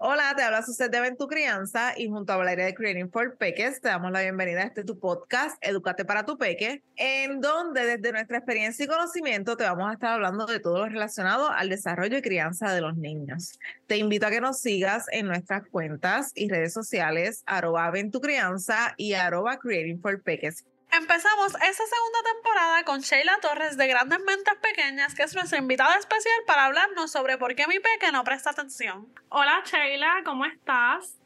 Hola, te habla usted de tu Crianza y junto a Valeria de Creating for Peques te damos la bienvenida a este tu podcast, Educate para tu Peque, en donde desde nuestra experiencia y conocimiento te vamos a estar hablando de todo lo relacionado al desarrollo y crianza de los niños. Te invito a que nos sigas en nuestras cuentas y redes sociales, arroba Crianza y arroba Creating for Peques. Empezamos esta segunda temporada con Sheila Torres de Grandes Mentes Pequeñas, que es nuestra invitada especial para hablarnos sobre por qué mi peque no presta atención. Hola Sheila, ¿cómo estás?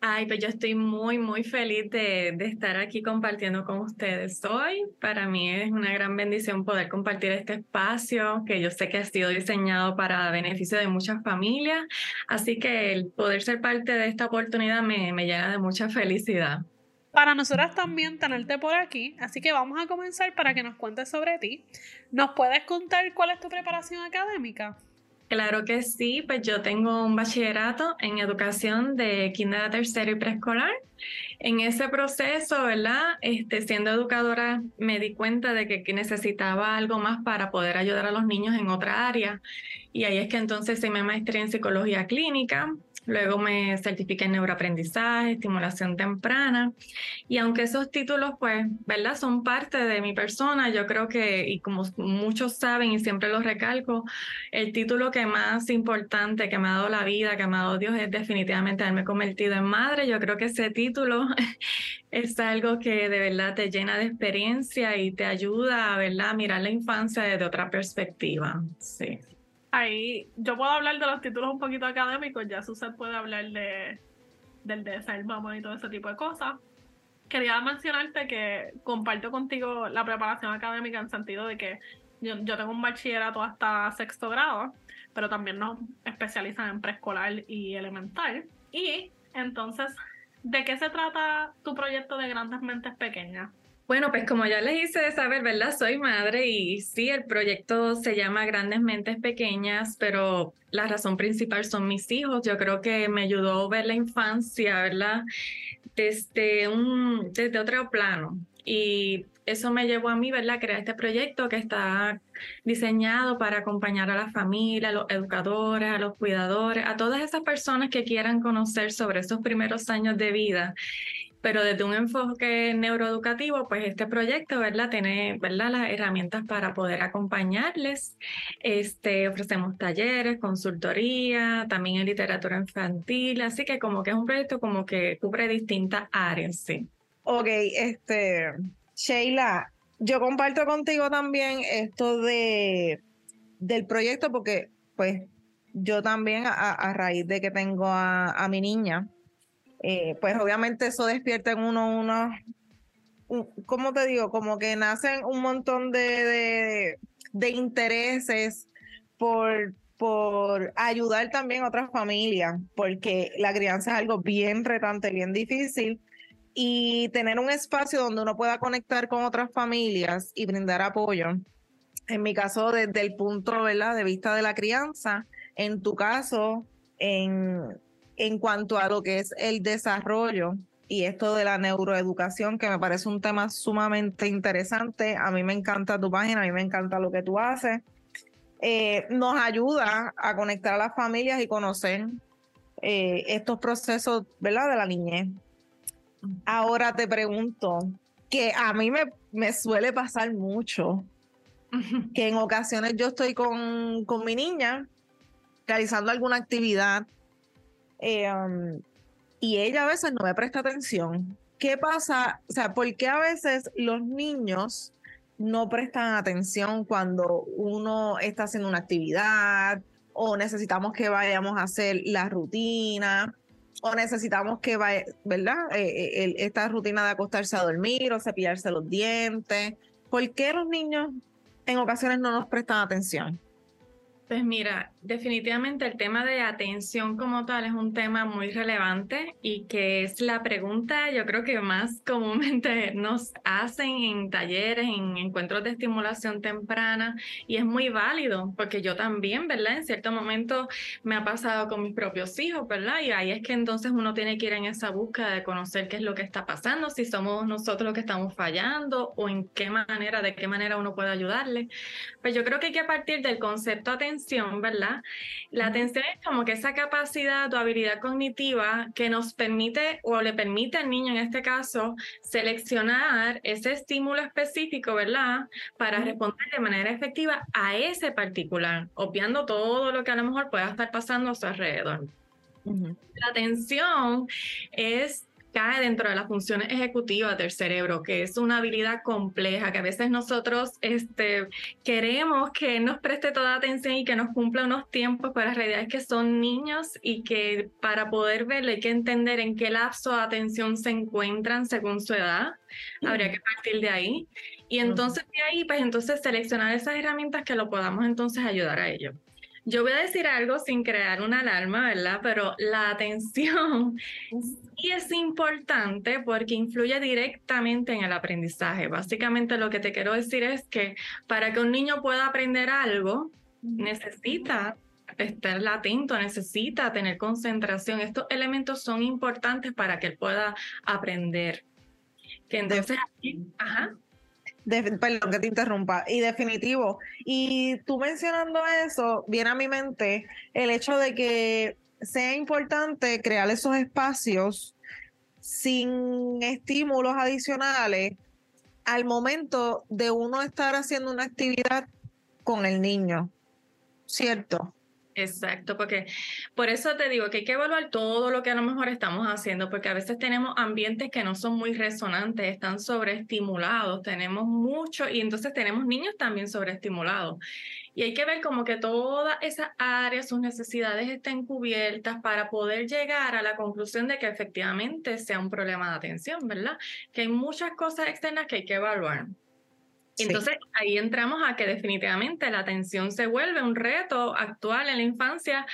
Ay, pues yo estoy muy, muy feliz de, de, estar aquí compartiendo con ustedes hoy. Para mí es una gran bendición poder compartir este espacio que yo sé que ha sido diseñado para beneficio de muchas familias. Así que el poder ser parte de esta oportunidad me, me llena de mucha felicidad para nosotras también tenerte por aquí, así que vamos a comenzar para que nos cuentes sobre ti. ¿Nos puedes contar cuál es tu preparación académica? Claro que sí, pues yo tengo un bachillerato en educación de kinder tercero y preescolar. En ese proceso, ¿verdad? Este, siendo educadora, me di cuenta de que necesitaba algo más para poder ayudar a los niños en otra área. Y ahí es que entonces hice mi maestría en psicología clínica Luego me certifiqué en neuroaprendizaje, estimulación temprana. Y aunque esos títulos, pues, ¿verdad? Son parte de mi persona, yo creo que, y como muchos saben y siempre lo recalco, el título que más importante que me ha dado la vida, que me ha dado Dios, es definitivamente haberme convertido en madre. Yo creo que ese título es algo que de verdad te llena de experiencia y te ayuda, ¿verdad? A mirar la infancia desde otra perspectiva. Sí ahí yo puedo hablar de los títulos un poquito académicos, ya Susan puede hablar de del de ser mamá y todo ese tipo de cosas. Quería mencionarte que comparto contigo la preparación académica en sentido de que yo, yo tengo un bachillerato hasta sexto grado, pero también nos especializan en preescolar y elemental. Y entonces, ¿de qué se trata tu proyecto de Grandes Mentes Pequeñas? Bueno, pues como ya les hice saber, ¿verdad? Soy madre y sí, el proyecto se llama Grandes Mentes Pequeñas, pero la razón principal son mis hijos. Yo creo que me ayudó a ver la infancia, ¿verdad? Desde, un, desde otro plano. Y eso me llevó a mí, ¿verdad? Crear este proyecto que está diseñado para acompañar a la familia, a los educadores, a los cuidadores, a todas esas personas que quieran conocer sobre esos primeros años de vida pero desde un enfoque neuroeducativo, pues este proyecto, ¿verdad? Tiene, ¿verdad? Las herramientas para poder acompañarles. Este, ofrecemos talleres, consultoría, también en literatura infantil, así que como que es un proyecto como que cubre distintas áreas, sí. Ok, este, Sheila, yo comparto contigo también esto de del proyecto porque, pues, yo también a, raíz de que tengo a, a mi niña, eh, pues obviamente eso despierta en uno unos, ¿cómo te digo? Como que nacen un montón de, de, intereses por, por ayudar también a otras familias, porque la crianza es algo bien retante, bien difícil. Y tener un espacio donde uno pueda conectar con otras familias y brindar apoyo. En mi caso, desde el punto de vista de la crianza, en tu caso, en, en cuanto a lo que es el desarrollo y esto de la neuroeducación, que me parece un tema sumamente interesante. A mí me encanta tu página, a mí me encanta lo que tú haces. Eh, nos ayuda a conectar a las familias y conocer eh, estos procesos, ¿verdad? De la niñez. Ahora te pregunto, que a mí me, me suele pasar mucho, que en ocasiones yo estoy con, con mi niña realizando alguna actividad um, y ella a veces no me presta atención. ¿Qué pasa? O sea, ¿por qué a veces los niños no prestan atención cuando uno está haciendo una actividad o necesitamos que vayamos a hacer la rutina? o necesitamos que vaya, ¿verdad? Eh, eh, esta rutina de acostarse a dormir o cepillarse los dientes. ¿Por qué los niños en ocasiones no nos prestan atención? Pues mira, definitivamente el tema de atención como tal es un tema muy relevante y que es la pregunta yo creo que más comúnmente nos hacen en talleres, en encuentros de estimulación temprana y es muy válido porque yo también, ¿verdad? En cierto momento me ha pasado con mis propios hijos, ¿verdad? Y ahí es que entonces uno tiene que ir en esa búsqueda de conocer qué es lo que está pasando, si somos nosotros los que estamos fallando o en qué manera, de qué manera uno puede ayudarle. Pues yo creo que hay que partir del concepto atención atención, ¿verdad? La atención es como que esa capacidad o habilidad cognitiva que nos permite o le permite al niño en este caso seleccionar ese estímulo específico, ¿verdad? Para responder de manera efectiva a ese particular, obviando todo lo que a lo mejor pueda estar pasando a su alrededor. La atención es cae dentro de las funciones ejecutivas del cerebro, que es una habilidad compleja, que a veces nosotros este, queremos que nos preste toda atención y que nos cumpla unos tiempos, pero la realidad es que son niños y que para poder verlo hay que entender en qué lapso de atención se encuentran según su edad. Habría que partir de ahí. Y entonces de ahí, pues entonces seleccionar esas herramientas que lo podamos entonces ayudar a ellos. Yo voy a decir algo sin crear una alarma, ¿verdad? Pero la atención sí es importante porque influye directamente en el aprendizaje. Básicamente lo que te quiero decir es que para que un niño pueda aprender algo, necesita estar atento, necesita tener concentración. Estos elementos son importantes para que él pueda aprender. Que entonces, ajá perdón que te interrumpa, y definitivo. Y tú mencionando eso, viene a mi mente el hecho de que sea importante crear esos espacios sin estímulos adicionales al momento de uno estar haciendo una actividad con el niño, ¿cierto? Exacto, porque por eso te digo que hay que evaluar todo lo que a lo mejor estamos haciendo, porque a veces tenemos ambientes que no son muy resonantes, están sobreestimulados, tenemos mucho y entonces tenemos niños también sobreestimulados. Y hay que ver como que todas esas áreas, sus necesidades estén cubiertas para poder llegar a la conclusión de que efectivamente sea un problema de atención, ¿verdad? Que hay muchas cosas externas que hay que evaluar. Entonces ahí entramos a que definitivamente la atención se vuelve un reto actual en la infancia,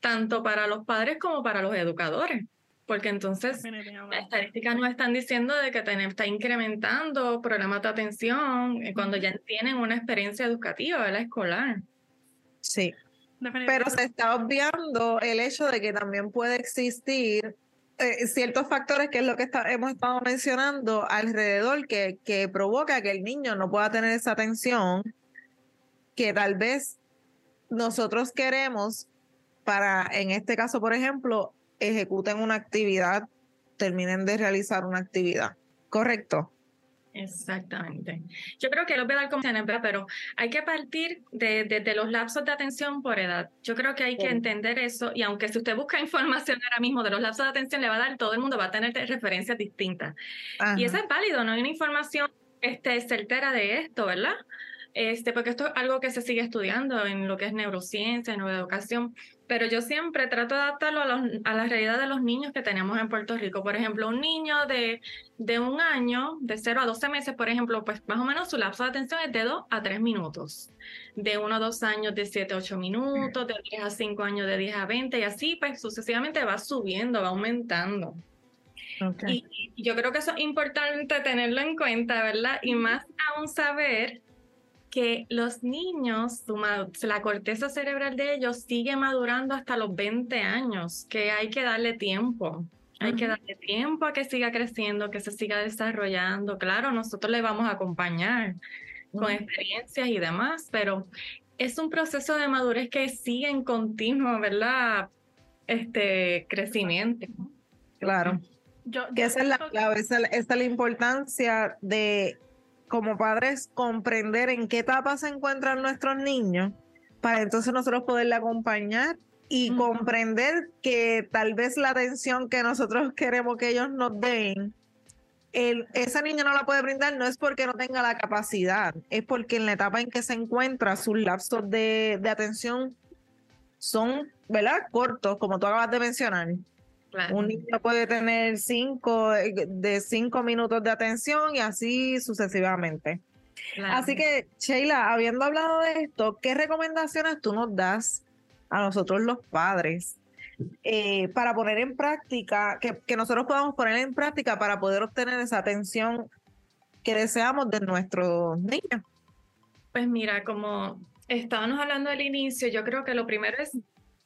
tanto para los padres como para los educadores. Porque entonces las estadísticas nos están diciendo de que está incrementando problemas de atención eh, cuando ya tienen una experiencia educativa la escolar. Sí. Pero se está obviando el hecho de que también puede existir eh, ciertos factores que es lo que hemos estado mencionando alrededor que, que provoca que el niño no pueda tener esa atención que tal vez nosotros queremos para, en este caso, por ejemplo, ejecuten una actividad, terminen de realizar una actividad. ¿Correcto? Exactamente. Yo creo que lo voy a dar como pero hay que partir de, los lapsos de atención por edad. Yo creo que hay que entender eso y aunque si usted busca información ahora mismo de los lapsos de atención, le va a dar, todo el mundo va a tener referencias distintas. Y eso es válido, no hay una información este, certera de esto, ¿verdad? Este, porque esto es algo que se sigue estudiando en lo que es neurociencia, neuroeducación, pero yo siempre trato de adaptarlo a, a, la realidad de los niños que tenemos en Puerto Rico. Por ejemplo, un niño de, de un año, de 0 a 12 meses, por ejemplo, pues más o menos su lapso de atención es de 2 a 3 minutos. De 1 a 2 años de 7 a 8 minutos, de 10 a 5 años de 10 a 20 y así pues sucesivamente va subiendo, va aumentando. Y, y yo creo que eso es importante tenerlo en cuenta, ¿verdad? Y más aún saber que los niños, la corteza cerebral de ellos sigue madurando hasta los 20 años, que hay que darle tiempo. Hay que darle tiempo a que siga creciendo, que se siga desarrollando. Claro, nosotros le vamos a acompañar con experiencias y demás, pero es un proceso de madurez que sigue en continuo, ¿verdad? Este crecimiento. Claro. Yo, que esa es la clave, esa es la importancia de como padres comprender en qué etapa se encuentran nuestros niños para entonces nosotros poderle acompañar y comprender que tal vez la atención que nosotros queremos que ellos nos den, el, esa niña no la puede brindar, no es porque no tenga la capacidad, es porque en la etapa en que se encuentra sus lapsos de, de atención son, ¿verdad? Cortos, como tú acabas de mencionar. Un niño puede tener cinco, eh, de cinco minutos de atención y así sucesivamente. Así que, Sheila, habiendo hablado de esto, ¿qué recomendaciones tú nos das a nosotros los padres eh, para poner en práctica, que, que nosotros podamos poner en práctica para poder obtener esa atención que deseamos de nuestros niños? Pues mira, como estábamos hablando al inicio, yo creo que lo primero es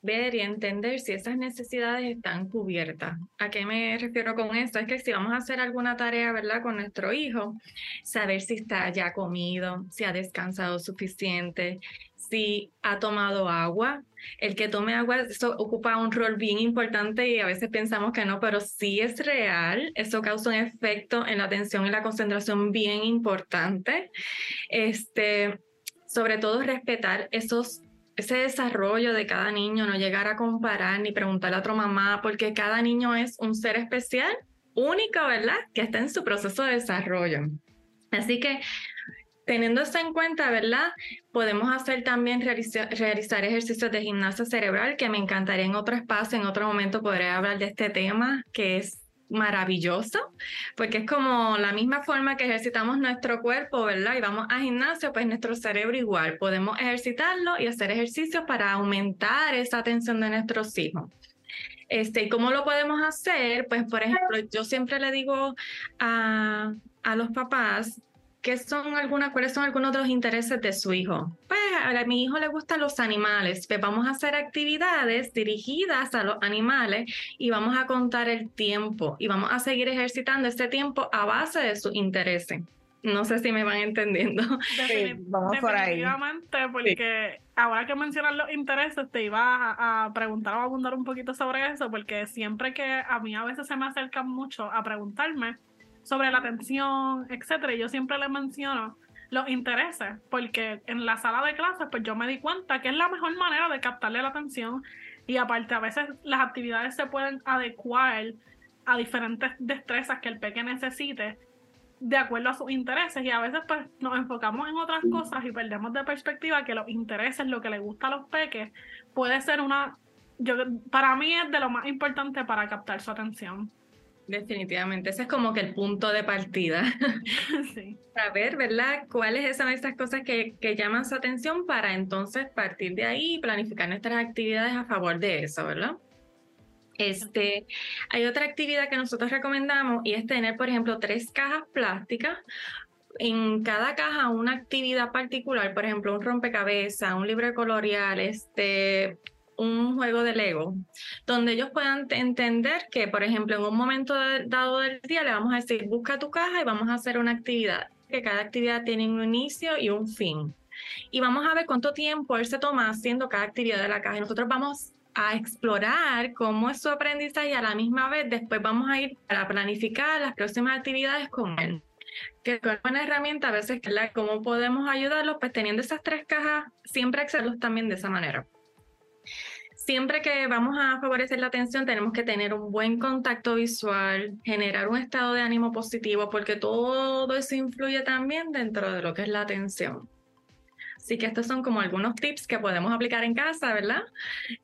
ver y entender si esas necesidades están cubiertas. ¿A qué me refiero con esto? Es que si vamos a hacer alguna tarea, ¿verdad? Con nuestro hijo, saber si está ya comido, si ha descansado suficiente, si ha tomado agua. El que tome agua, eso ocupa un rol bien importante y a veces pensamos que no, pero sí es real. Eso causa un efecto en la atención y la concentración bien importante. Este, sobre todo respetar esos ese desarrollo de cada niño, no llegar a comparar ni preguntarle a otra mamá, porque cada niño es un ser especial, único, ¿verdad? Que está en su proceso de desarrollo. Así que Teniendo esto en cuenta, ¿verdad? Podemos hacer también realizar, ejercicios de gimnasia cerebral, que me encantaría en otro espacio, en otro momento podré hablar de este tema, que es maravilloso, porque es como la misma forma que ejercitamos nuestro cuerpo, ¿verdad? Y vamos a gimnasio, pues nuestro cerebro igual. Podemos ejercitarlo y hacer ejercicios para aumentar esa atención de nuestros hijos. Este, ¿Cómo lo podemos hacer? Pues, por ejemplo, yo siempre le digo a, a los papás ¿qué son algunas, cuáles son algunos de los intereses de su hijo? Pues a, mi hijo le gustan los animales, pues vamos a hacer actividades dirigidas a los animales y vamos a contar el tiempo y vamos a seguir ejercitando este tiempo a base de sus intereses. No sé si me van entendiendo. Sí, vamos por ahí. porque ahora que mencionas los intereses, te iba a, a, preguntar o a abundar un poquito sobre eso, porque siempre que a mí a veces se me acercan mucho a preguntarme, sobre la atención, etcétera. Yo siempre le menciono los intereses, porque en la sala de clases, pues yo me di cuenta que es la mejor manera de captarle la atención. Y aparte, a veces las actividades se pueden adecuar a diferentes destrezas que el peque necesite de acuerdo a sus intereses y a veces pues nos enfocamos en otras cosas y perdemos de perspectiva que los intereses, lo que le gusta a los peques, puede ser una, yo para mí es de lo más importante para captar su atención. Definitivamente, ese es como que el punto de partida. Sí. Saber, ¿verdad? ¿Cuáles son esas cosas que, que, llaman su atención para entonces partir de ahí y planificar nuestras actividades a favor de eso, ¿verdad? Este, hay otra actividad que nosotros recomendamos y es tener, por ejemplo, tres cajas plásticas en cada caja una actividad particular, por ejemplo, un rompecabezas, un libro de colorear, este, un juego de Lego, donde ellos puedan entender que, por ejemplo, en un momento dado del día le vamos a decir, busca tu caja y vamos a hacer una actividad, que cada actividad tiene un inicio y un fin. Y vamos a ver cuánto tiempo él se toma haciendo cada actividad de la caja. Y nosotros vamos a explorar cómo es su aprendizaje y a la misma vez después vamos a ir a planificar las próximas actividades con él que es una herramienta a veces la cómo podemos ayudarlos, pues teniendo esas tres cajas, siempre hacerlos también de esa manera siempre que vamos a favorecer la atención tenemos que tener un buen contacto visual, generar un estado de ánimo positivo, porque todo eso influye también dentro de lo que es la atención. Así que estos son como algunos tips que podemos aplicar en casa, ¿verdad?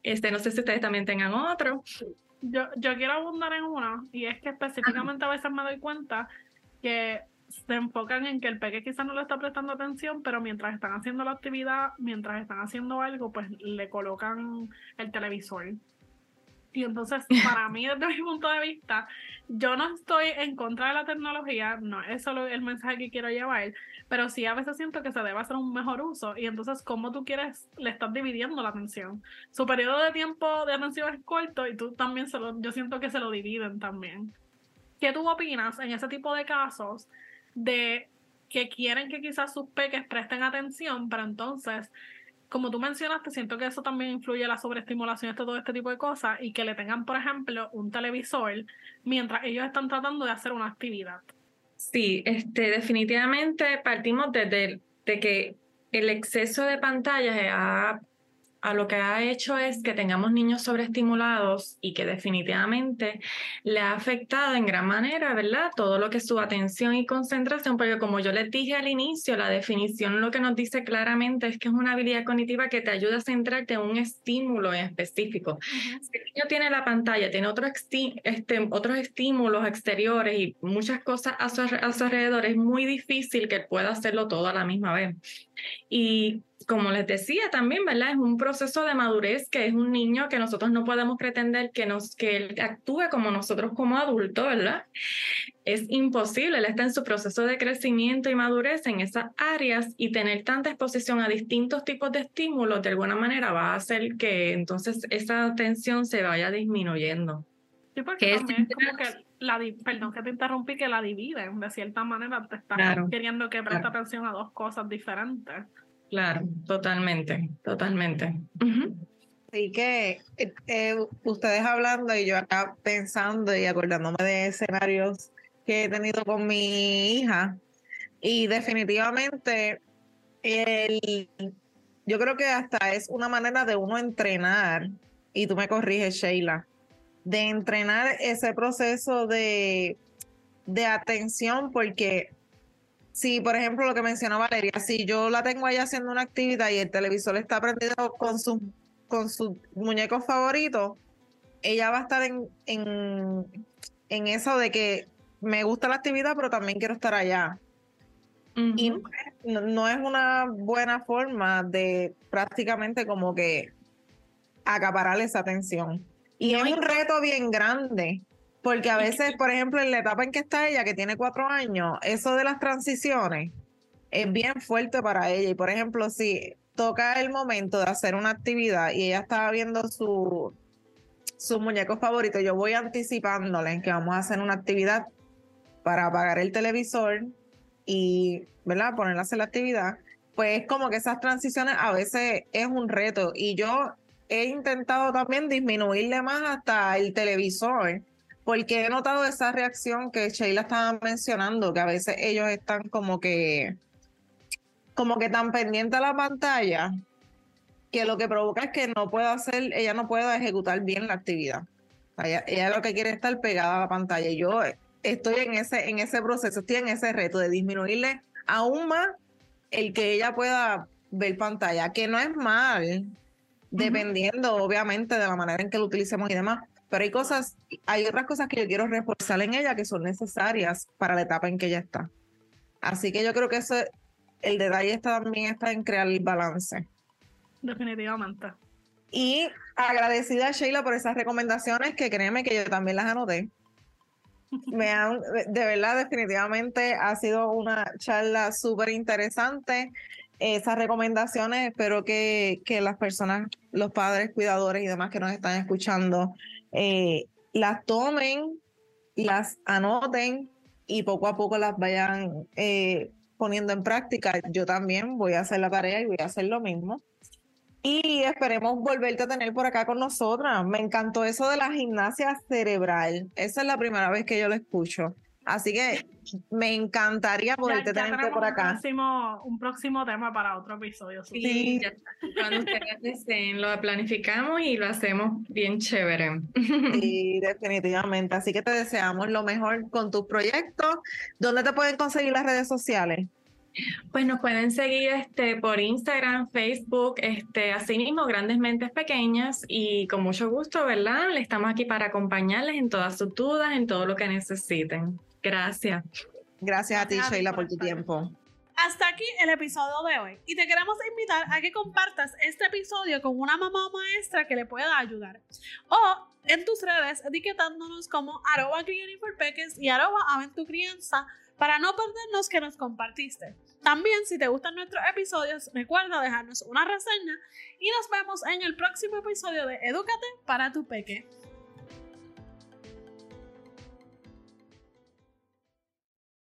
Este, no sé si ustedes también tengan otro. Yo, yo quiero abundar en uno, y es que específicamente a veces me doy cuenta que se enfocan en que el peque quizás no le está prestando atención, pero mientras están haciendo la actividad, mientras están haciendo algo, pues le colocan el televisor. Y entonces, para mí, desde mi punto de vista, yo no estoy en contra de la tecnología, no es solo el mensaje que quiero llevar, pero sí a veces siento que se debe hacer un mejor uso. Y entonces, como tú quieres, le estás dividiendo la atención. Su periodo de tiempo de atención es corto y tú también se lo, yo siento que se lo dividen también. ¿Qué tú opinas en ese tipo de casos de que quieren que quizás sus peques presten atención, pero entonces, como tú mencionaste, siento que eso también influye la sobreestimulación de todo este tipo de cosas y que le tengan, por ejemplo, un televisor mientras ellos están tratando de hacer una actividad. Sí, este, definitivamente partimos desde de que el exceso de pantallas ha a lo que ha hecho es que tengamos niños sobreestimulados y que definitivamente le ha afectado en gran manera, ¿verdad? Todo lo que es su atención y concentración, porque como yo les dije al inicio, la definición lo que nos dice claramente es que es una habilidad cognitiva que te ayuda a centrarte en un estímulo en específico. Si el niño tiene la pantalla, tiene otro este, otros estímulos exteriores y muchas cosas a su, a su alrededor, es muy difícil que pueda hacerlo todo a la misma vez. Y como les decía también, ¿verdad? Es un proceso de madurez que es un niño que nosotros no podemos pretender que, nos, que él actúe como nosotros como adultos, ¿verdad? Es imposible, él está en su proceso de crecimiento y madurez en esas áreas y tener tanta exposición a distintos tipos de estímulos de alguna manera va a hacer que entonces esa atención se vaya disminuyendo. Sí, porque es como que la, perdón que te interrumpí, que la dividen, de cierta manera te estás queriendo que preste atención a dos cosas diferentes. Claro, totalmente, totalmente. Así que eh, eh, ustedes hablando y yo acá pensando y acordándome de escenarios que he tenido con mi hija y definitivamente el, yo creo que hasta es una manera de uno entrenar y tú me corriges Sheila de entrenar ese proceso de, de atención porque si, por ejemplo, lo que mencionó Valeria, si yo la tengo ahí haciendo una actividad y el televisor está prendido con sus con su muñeco favorito, ella va a estar en, en, eso de que me gusta la actividad, pero también quiero estar allá. Y no, es una buena forma de prácticamente como que acaparar esa atención. Y es un reto bien grande, porque a veces, por ejemplo, en la etapa en que está ella, que tiene cuatro años, eso de las transiciones es bien fuerte para ella. Y por ejemplo, si toca el momento de hacer una actividad y ella estaba viendo su, su muñeco favorito, yo voy anticipándole que vamos a hacer una actividad para apagar el televisor y, ¿verdad? Ponerla a hacer la actividad. Pues como que esas transiciones a veces es un reto y yo he intentado también disminuirle más hasta el televisor porque he notado esa reacción que Sheila estaba mencionando, que a veces ellos están como que como que tan pendiente a la pantalla que lo que provoca es que no pueda hacer, ella no pueda ejecutar bien la actividad. ella, lo que quiere es estar pegada a la pantalla. Yo estoy en ese, en ese proceso, estoy en ese reto de disminuirle aún más el que ella pueda ver pantalla, que no es mal, dependiendo obviamente de la manera en que lo utilicemos y demás. Pero hay cosas, hay otras cosas que yo quiero reforzar en ella que son necesarias para la etapa en que ella está. Así que yo creo que eso el detalle está, también está en crear el balance. Definitivamente. Y agradecida a Sheila por esas recomendaciones que créeme que yo también las anoté. Me han, de verdad, definitivamente ha sido una charla súper interesante. Esas recomendaciones, espero que, que, las personas, los padres, cuidadores y demás que nos están escuchando, eh, las tomen, las anoten y poco a poco las vayan eh, poniendo en práctica. Yo también voy a hacer la tarea y voy a hacer lo mismo. Y esperemos volverte a tener por acá con nosotras. Me encantó eso de la gimnasia cerebral. Esa es la primera vez que yo lo escucho. Así que me encantaría poderte tener por acá. Un próximo, un próximo tema para otro episodio. Sí, cuando ustedes deseen, lo planificamos y lo hacemos bien chévere. Sí, definitivamente. Así que te deseamos lo mejor con tus proyectos. ¿Dónde te pueden conseguir las redes sociales? Pues nos pueden seguir este, por Instagram, Facebook, este, así mismo, Grandes Mentes Pequeñas, y con mucho gusto, ¿verdad? Le estamos aquí para acompañarles en todas sus dudas, en todo lo que necesiten. Gracias. Gracias a ti, Sheila, por tu tiempo. Hasta aquí el episodio de hoy y te queremos invitar a que compartas este episodio con una mamá o maestra que le pueda ayudar. O en tus redes etiquetándonos como arroba peques y arroba aventucrianza para no perdernos que nos compartiste. También, si te gustan nuestros episodios, recuerda dejarnos una reseña y nos vemos en el próximo episodio de Edúcate para tu peque.